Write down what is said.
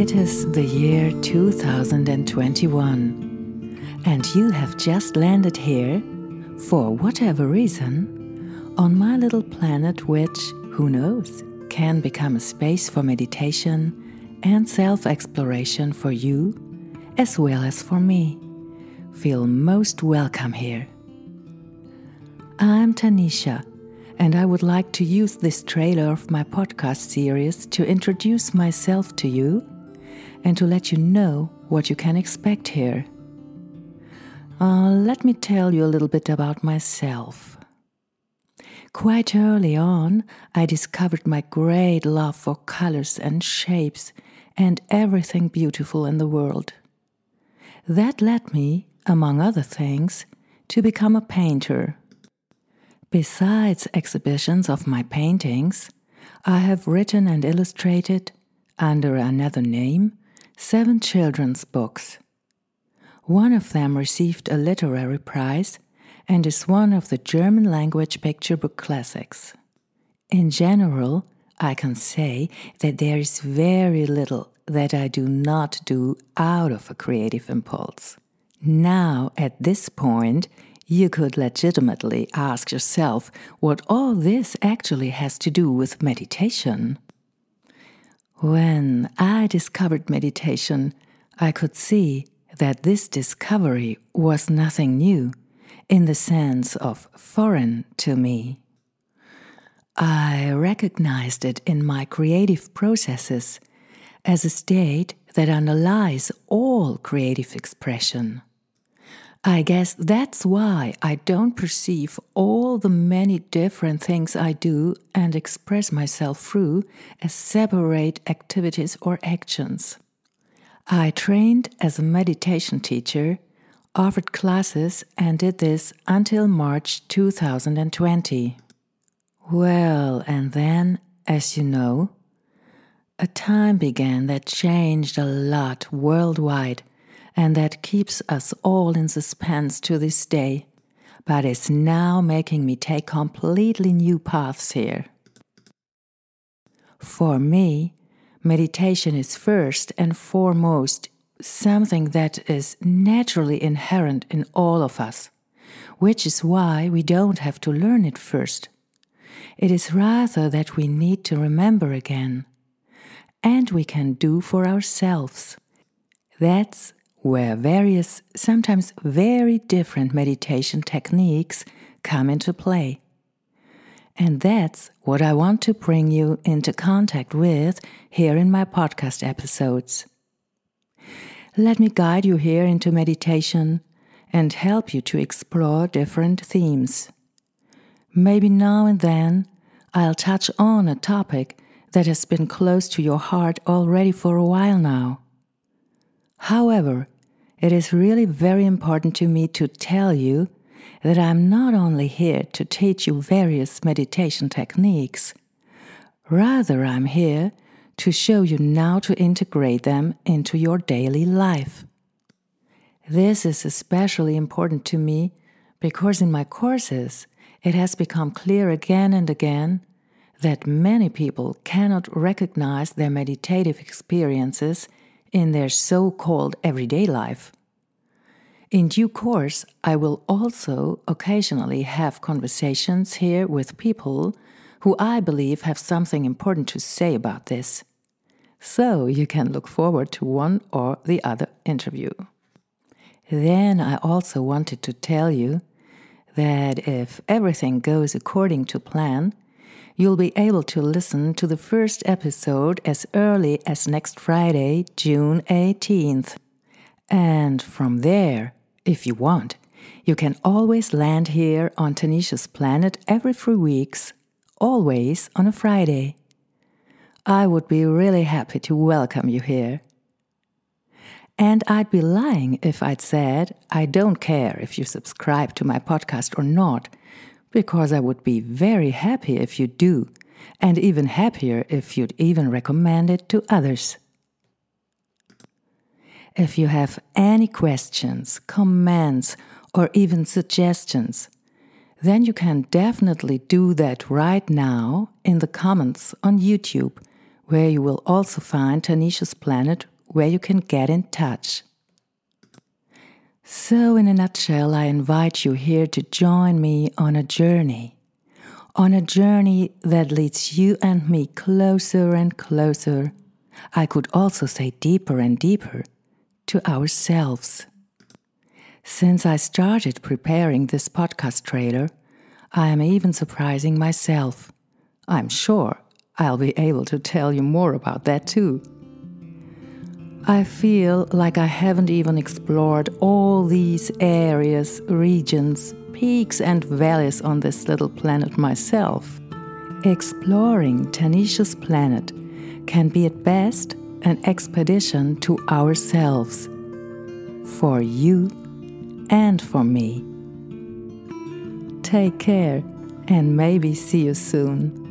It is the year 2021, and you have just landed here, for whatever reason, on my little planet, which, who knows, can become a space for meditation and self exploration for you as well as for me. Feel most welcome here. I'm Tanisha, and I would like to use this trailer of my podcast series to introduce myself to you and to let you know what you can expect here. Uh, let me tell you a little bit about myself. Quite early on, I discovered my great love for colors and shapes and everything beautiful in the world. That led me, among other things, to become a painter. Besides exhibitions of my paintings, I have written and illustrated, under another name, seven children's books. One of them received a literary prize and is one of the German language picture book classics. In general, I can say that there is very little that I do not do out of a creative impulse. Now, at this point, you could legitimately ask yourself what all this actually has to do with meditation. When I discovered meditation, I could see that this discovery was nothing new in the sense of foreign to me. I recognized it in my creative processes as a state that underlies all creative expression. I guess that's why I don't perceive all the many different things I do and express myself through as separate activities or actions. I trained as a meditation teacher, offered classes, and did this until March 2020. Well, and then, as you know, a time began that changed a lot worldwide and that keeps us all in suspense to this day, but is now making me take completely new paths here. For me, meditation is first and foremost something that is naturally inherent in all of us, which is why we don't have to learn it first. It is rather that we need to remember again, and we can do for ourselves. That's where various, sometimes very different meditation techniques come into play. And that's what I want to bring you into contact with here in my podcast episodes. Let me guide you here into meditation and help you to explore different themes. Maybe now and then I'll touch on a topic that has been close to your heart already for a while now. However, it is really very important to me to tell you that I'm not only here to teach you various meditation techniques, rather, I'm here to show you how to integrate them into your daily life. This is especially important to me because in my courses it has become clear again and again that many people cannot recognize their meditative experiences in their so called everyday life. In due course, I will also occasionally have conversations here with people who I believe have something important to say about this. So you can look forward to one or the other interview. Then I also wanted to tell you that if everything goes according to plan, you'll be able to listen to the first episode as early as next Friday, June 18th. And from there, if you want, you can always land here on Tanisha's planet every three weeks, always on a Friday. I would be really happy to welcome you here. And I'd be lying if I'd said I don't care if you subscribe to my podcast or not because I would be very happy if you do, and even happier if you'd even recommend it to others. If you have any questions, comments, or even suggestions, then you can definitely do that right now in the comments on YouTube, where you will also find Tanisha's Planet where you can get in touch. So, in a nutshell, I invite you here to join me on a journey. On a journey that leads you and me closer and closer. I could also say deeper and deeper to ourselves. Since I started preparing this podcast trailer, I am even surprising myself. I'm sure I'll be able to tell you more about that too. I feel like I haven't even explored all these areas, regions, peaks, and valleys on this little planet myself. Exploring Tanisha's planet can be at best an expedition to ourselves, for you and for me. Take care and maybe see you soon.